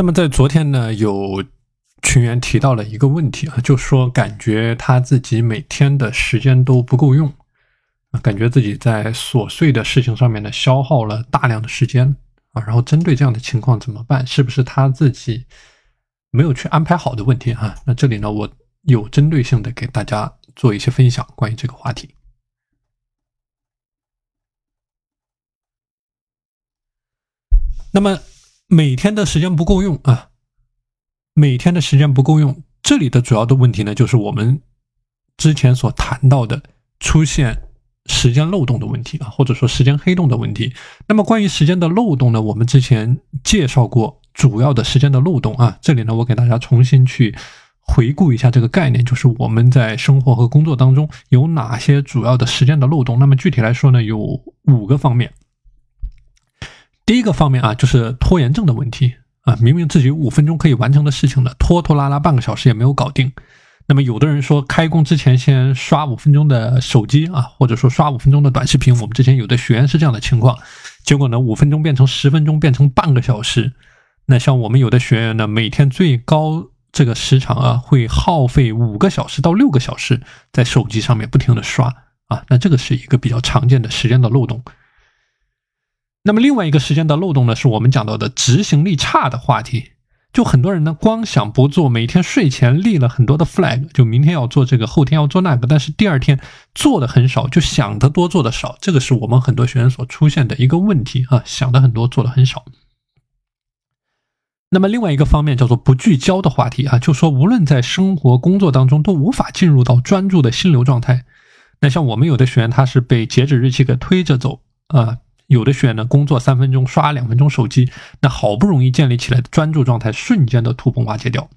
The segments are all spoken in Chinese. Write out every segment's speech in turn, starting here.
那么在昨天呢，有群员提到了一个问题啊，就说感觉他自己每天的时间都不够用，感觉自己在琐碎的事情上面呢消耗了大量的时间啊。然后针对这样的情况怎么办？是不是他自己没有去安排好的问题啊？那这里呢，我有针对性的给大家做一些分享，关于这个话题。那么。每天的时间不够用啊，每天的时间不够用，这里的主要的问题呢，就是我们之前所谈到的出现时间漏洞的问题啊，或者说时间黑洞的问题。那么关于时间的漏洞呢，我们之前介绍过主要的时间的漏洞啊，这里呢，我给大家重新去回顾一下这个概念，就是我们在生活和工作当中有哪些主要的时间的漏洞。那么具体来说呢，有五个方面。第一个方面啊，就是拖延症的问题啊，明明自己五分钟可以完成的事情呢，拖拖拉拉半个小时也没有搞定。那么有的人说开工之前先刷五分钟的手机啊，或者说刷五分钟的短视频。我们之前有的学员是这样的情况，结果呢五分钟变成十分钟，变成半个小时。那像我们有的学员呢，每天最高这个时长啊，会耗费五个小时到六个小时在手机上面不停的刷啊，那这个是一个比较常见的时间的漏洞。那么另外一个时间的漏洞呢，是我们讲到的执行力差的话题。就很多人呢，光想不做，每天睡前立了很多的 flag，就明天要做这个，后天要做那个，但是第二天做的很少，就想得多做的少，这个是我们很多学员所出现的一个问题啊，想的很多，做的很少。那么另外一个方面叫做不聚焦的话题啊，就说无论在生活工作当中都无法进入到专注的心流状态。那像我们有的学员，他是被截止日期给推着走啊。有的学员呢，工作三分钟刷两分钟手机，那好不容易建立起来的专注状态，瞬间的土崩瓦解掉。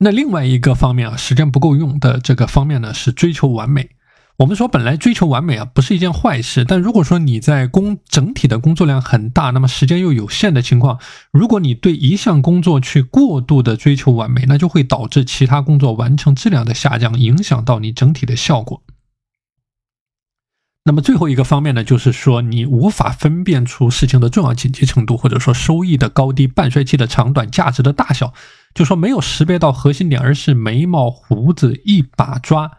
那另外一个方面啊，时间不够用的这个方面呢，是追求完美。我们说，本来追求完美啊，不是一件坏事。但如果说你在工整体的工作量很大，那么时间又有限的情况，如果你对一项工作去过度的追求完美，那就会导致其他工作完成质量的下降，影响到你整体的效果。那么最后一个方面呢，就是说你无法分辨出事情的重要紧急程度，或者说收益的高低、半衰期的长短、价值的大小，就说没有识别到核心点，而是眉毛胡子一把抓。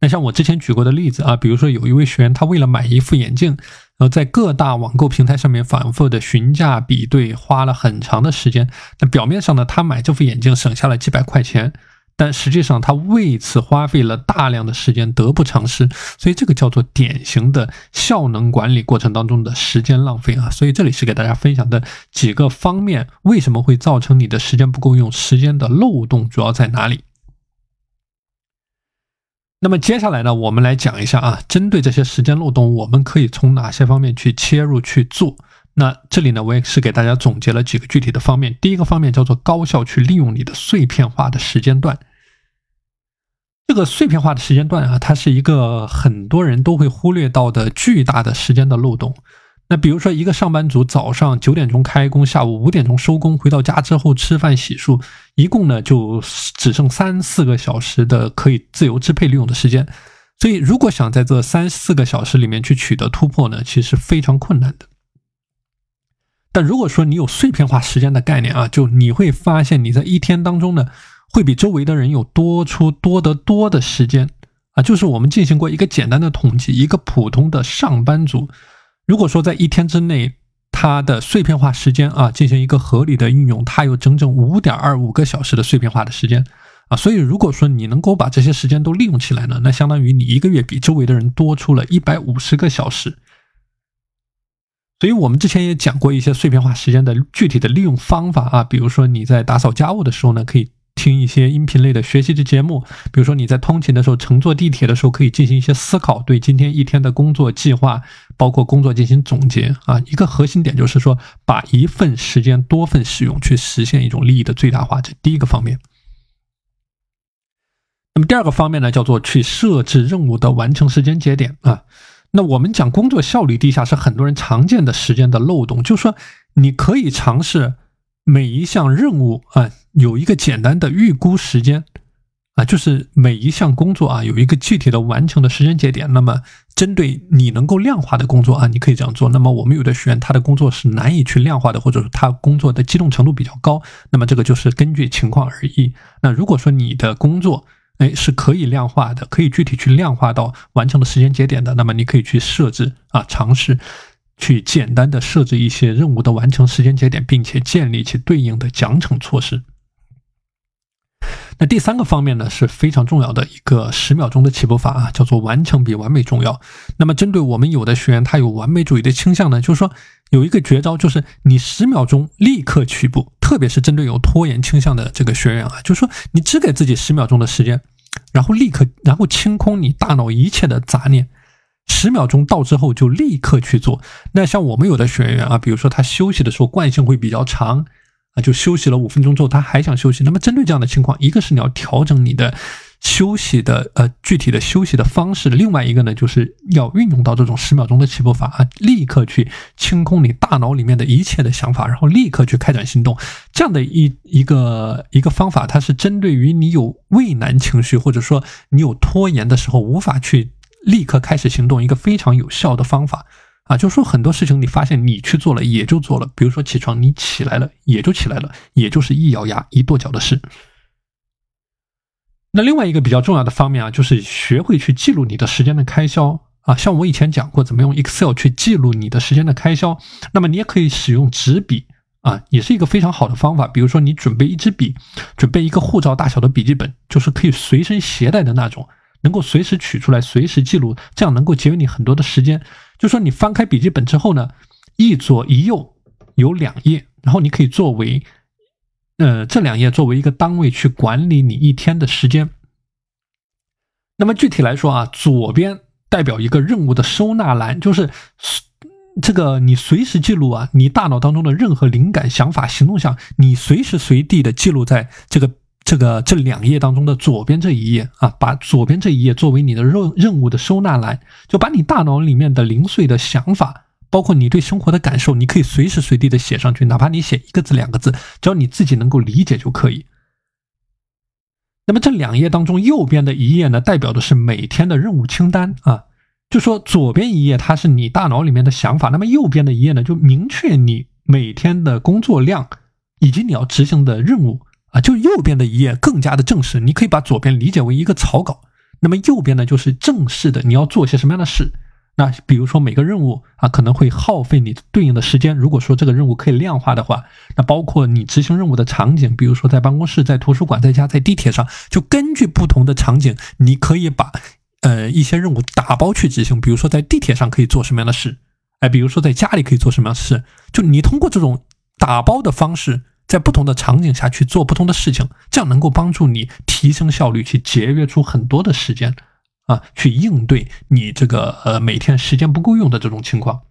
那像我之前举过的例子啊，比如说有一位学员，他为了买一副眼镜，然后在各大网购平台上面反复的询价比对，花了很长的时间。那表面上呢，他买这副眼镜省下了几百块钱。但实际上，他为此花费了大量的时间，得不偿失。所以，这个叫做典型的效能管理过程当中的时间浪费啊。所以，这里是给大家分享的几个方面，为什么会造成你的时间不够用？时间的漏洞主要在哪里？那么，接下来呢，我们来讲一下啊，针对这些时间漏洞，我们可以从哪些方面去切入去做？那这里呢，我也是给大家总结了几个具体的方面。第一个方面叫做高效去利用你的碎片化的时间段。这个碎片化的时间段啊，它是一个很多人都会忽略到的巨大的时间的漏洞。那比如说，一个上班族早上九点钟开工，下午五点钟收工，回到家之后吃饭洗漱，一共呢就只剩三四个小时的可以自由支配利用的时间。所以，如果想在这三四个小时里面去取得突破呢，其实非常困难的。但如果说你有碎片化时间的概念啊，就你会发现你在一天当中呢，会比周围的人有多出多得多的时间啊。就是我们进行过一个简单的统计，一个普通的上班族，如果说在一天之内，他的碎片化时间啊进行一个合理的运用，他有整整五点二五个小时的碎片化的时间啊。所以如果说你能够把这些时间都利用起来呢，那相当于你一个月比周围的人多出了一百五十个小时。所以我们之前也讲过一些碎片化时间的具体的利用方法啊，比如说你在打扫家务的时候呢，可以听一些音频类的学习的节目；比如说你在通勤的时候，乘坐地铁的时候，可以进行一些思考，对今天一天的工作计划，包括工作进行总结啊。一个核心点就是说，把一份时间多份使用，去实现一种利益的最大化，这第一个方面。那么第二个方面呢，叫做去设置任务的完成时间节点啊。那我们讲工作效率低下是很多人常见的时间的漏洞，就是说你可以尝试每一项任务啊有一个简单的预估时间啊，就是每一项工作啊有一个具体的完成的时间节点。那么针对你能够量化的工作啊，你可以这样做。那么我们有的学员他的工作是难以去量化的，或者说他工作的机动程度比较高，那么这个就是根据情况而异。那如果说你的工作哎是可以量化的，可以具体去量化到完成的时间节点的，那么你可以去设置啊，尝试去简单的设置一些任务的完成时间节点，并且建立起对应的奖惩措施。那第三个方面呢，是非常重要的一个十秒钟的起步法啊，叫做完成比完美重要。那么针对我们有的学员，他有完美主义的倾向呢，就是说有一个绝招，就是你十秒钟立刻起步，特别是针对有拖延倾向的这个学员啊，就是说你只给自己十秒钟的时间，然后立刻，然后清空你大脑一切的杂念，十秒钟到之后就立刻去做。那像我们有的学员啊，比如说他休息的时候惯性会比较长。啊，就休息了五分钟之后，他还想休息。那么针对这样的情况，一个是你要调整你的休息的呃具体的休息的方式，另外一个呢，就是要运用到这种十秒钟的起步法啊，立刻去清空你大脑里面的一切的想法，然后立刻去开展行动。这样的一一个一个方法，它是针对于你有畏难情绪，或者说你有拖延的时候，无法去立刻开始行动，一个非常有效的方法。啊，就是说很多事情，你发现你去做了也就做了，比如说起床，你起来了也就起来了，也就是一咬牙一跺脚的事。那另外一个比较重要的方面啊，就是学会去记录你的时间的开销啊。像我以前讲过，怎么用 Excel 去记录你的时间的开销，那么你也可以使用纸笔啊，也是一个非常好的方法。比如说你准备一支笔，准备一个护照大小的笔记本，就是可以随身携带的那种，能够随时取出来，随时记录，这样能够节约你很多的时间。就说你翻开笔记本之后呢，一左一右有两页，然后你可以作为，呃，这两页作为一个单位去管理你一天的时间。那么具体来说啊，左边代表一个任务的收纳栏，就是这个你随时记录啊，你大脑当中的任何灵感、想法、行动项，你随时随地的记录在这个。这个这两页当中的左边这一页啊，把左边这一页作为你的任任务的收纳栏，就把你大脑里面的零碎的想法，包括你对生活的感受，你可以随时随地的写上去，哪怕你写一个字两个字，只要你自己能够理解就可以。那么这两页当中，右边的一页呢，代表的是每天的任务清单啊，就说左边一页它是你大脑里面的想法，那么右边的一页呢，就明确你每天的工作量以及你要执行的任务。啊，就右边的一页更加的正式，你可以把左边理解为一个草稿，那么右边呢就是正式的，你要做些什么样的事？那比如说每个任务啊，可能会耗费你对应的时间。如果说这个任务可以量化的话，那包括你执行任务的场景，比如说在办公室、在图书馆、在家、在地铁上，就根据不同的场景，你可以把呃一些任务打包去执行。比如说在地铁上可以做什么样的事？哎，比如说在家里可以做什么样的事？就你通过这种打包的方式。在不同的场景下去做不同的事情，这样能够帮助你提升效率，去节约出很多的时间，啊，去应对你这个呃每天时间不够用的这种情况。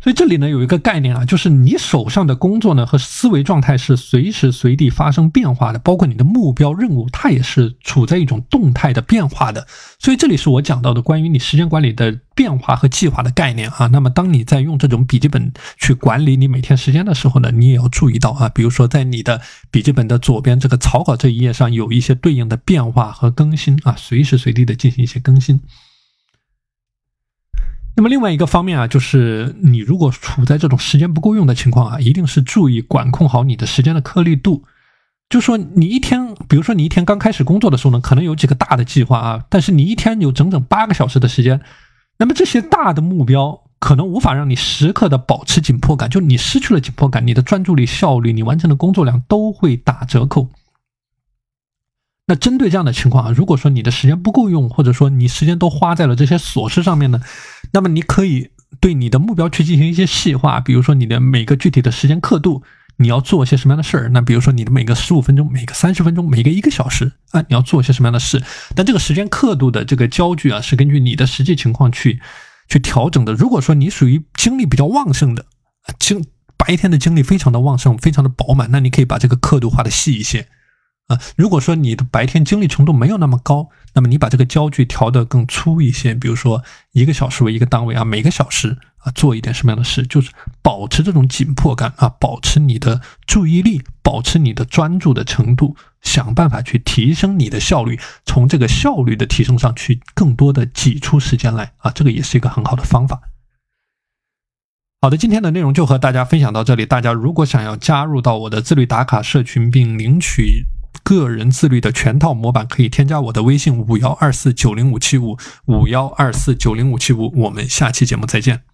所以这里呢有一个概念啊，就是你手上的工作呢和思维状态是随时随地发生变化的，包括你的目标任务，它也是处在一种动态的变化的。所以这里是我讲到的关于你时间管理的变化和计划的概念啊。那么当你在用这种笔记本去管理你每天时间的时候呢，你也要注意到啊，比如说在你的笔记本的左边这个草稿这一页上有一些对应的变化和更新啊，随时随地的进行一些更新。那么另外一个方面啊，就是你如果处在这种时间不够用的情况啊，一定是注意管控好你的时间的颗粒度。就说你一天，比如说你一天刚开始工作的时候呢，可能有几个大的计划啊，但是你一天有整整八个小时的时间，那么这些大的目标可能无法让你时刻的保持紧迫感，就你失去了紧迫感，你的专注力、效率、你完成的工作量都会打折扣。那针对这样的情况啊，如果说你的时间不够用，或者说你时间都花在了这些琐事上面呢，那么你可以对你的目标去进行一些细化，比如说你的每个具体的时间刻度，你要做些什么样的事儿？那比如说你的每个十五分钟、每个三十分钟、每个一个小时啊，你要做些什么样的事？但这个时间刻度的这个焦距啊，是根据你的实际情况去去调整的。如果说你属于精力比较旺盛的，精白天的精力非常的旺盛，非常的饱满，那你可以把这个刻度画的细一些。啊，如果说你的白天精力程度没有那么高，那么你把这个焦距调得更粗一些，比如说一个小时为一个单位啊，每个小时啊，做一点什么样的事，就是保持这种紧迫感啊，保持你的注意力，保持你的专注的程度，想办法去提升你的效率，从这个效率的提升上去更多的挤出时间来啊，这个也是一个很好的方法。好的，今天的内容就和大家分享到这里。大家如果想要加入到我的自律打卡社群，并领取个人自律的全套模板，可以添加我的微信五幺二四九零五七五五幺二四九零五七五。我们下期节目再见。